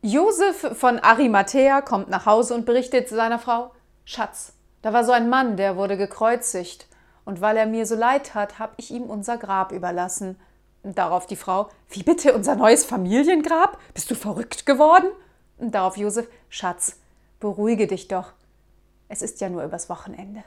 Josef von Arimathea kommt nach Hause und berichtet seiner Frau: Schatz, da war so ein Mann, der wurde gekreuzigt. Und weil er mir so leid hat, habe ich ihm unser Grab überlassen. Darauf die Frau: Wie bitte unser neues Familiengrab? Bist du verrückt geworden? Darauf Josef: Schatz, beruhige dich doch. Es ist ja nur übers Wochenende.